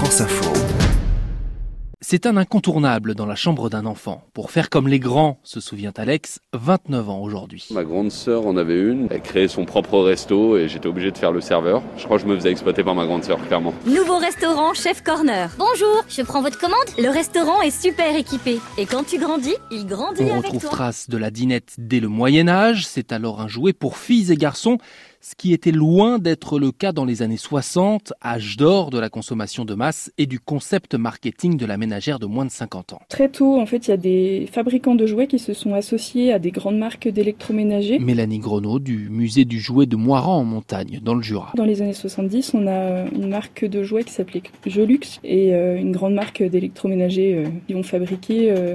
France Info. C'est un incontournable dans la chambre d'un enfant. Pour faire comme les grands, se souvient Alex, 29 ans aujourd'hui. Ma grande sœur en avait une, elle créait son propre resto et j'étais obligé de faire le serveur. Je crois que je me faisais exploiter par ma grande sœur, clairement. Nouveau restaurant Chef Corner. Bonjour, je prends votre commande Le restaurant est super équipé. Et quand tu grandis, il grandit On avec retrouve toi. trace de la dinette dès le Moyen Âge. C'est alors un jouet pour filles et garçons, ce qui était loin d'être le cas dans les années 60, âge d'or de la consommation de masse et du concept marketing de la ménagère de moins de 50 ans. Très tôt, en fait, il y a des fabricants de jouets qui se sont associés à des grandes marques d'électroménager. Mélanie Grenot du musée du jouet de Moiran en montagne, dans le Jura. Dans les années 70, on a une marque de jouets qui s'appelait Jolux et euh, une grande marque d'électroménager euh, qui vont fabriquer euh,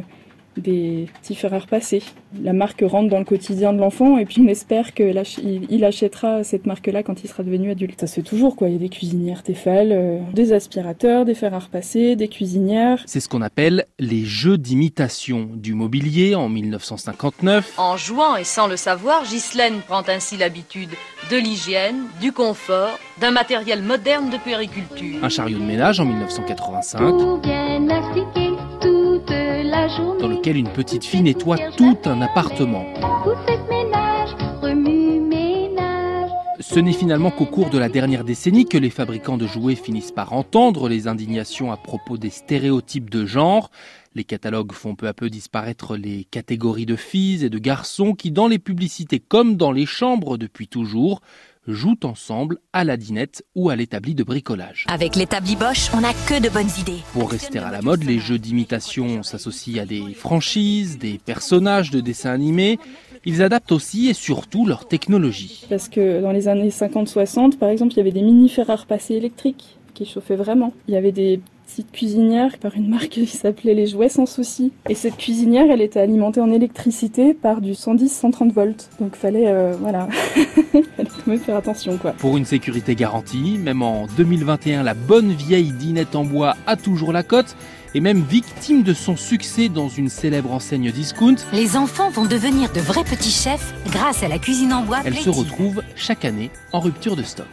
des petits fers à repasser. La marque rentre dans le quotidien de l'enfant et puis on espère que l'ach- il il achètera cette marque-là quand il sera devenu adulte. Ça se fait toujours quoi. Il y a des cuisinières Tefal, euh, des aspirateurs, des fers à repasser, des cuisinières. C'est ce qu'on appelle les jeux d'imitation du mobilier en 1959. En jouant et sans le savoir, Ghislaine prend ainsi l'habitude de l'hygiène, du confort, d'un matériel moderne de puériculture. Un chariot de ménage en 1985. Dans lequel une petite fille nettoie tout un appartement. Ce n'est finalement qu'au cours de la dernière décennie que les fabricants de jouets finissent par entendre les indignations à propos des stéréotypes de genre. Les catalogues font peu à peu disparaître les catégories de filles et de garçons qui, dans les publicités comme dans les chambres depuis toujours, jouent ensemble à la dinette ou à l'établi de bricolage. Avec l'établi Bosch, on n'a que de bonnes idées. Pour rester à la mode, les jeux d'imitation s'associent à des franchises, des personnages de dessins animés. Ils adaptent aussi et surtout leur technologie. Parce que dans les années 50-60, par exemple, il y avait des mini fers à repasser électriques qui chauffaient vraiment. Il y avait des petites cuisinières par une marque qui s'appelait Les Jouets Sans Souci. Et cette cuisinière, elle était alimentée en électricité par du 110-130 volts. Donc fallait, euh, voilà, fallait quand même faire attention, quoi. Pour une sécurité garantie, même en 2021, la bonne vieille dinette en bois a toujours la cote et même victime de son succès dans une célèbre enseigne discount, Les enfants vont devenir de vrais petits chefs grâce à la cuisine en bois elle se retrouve chaque année en rupture de stock.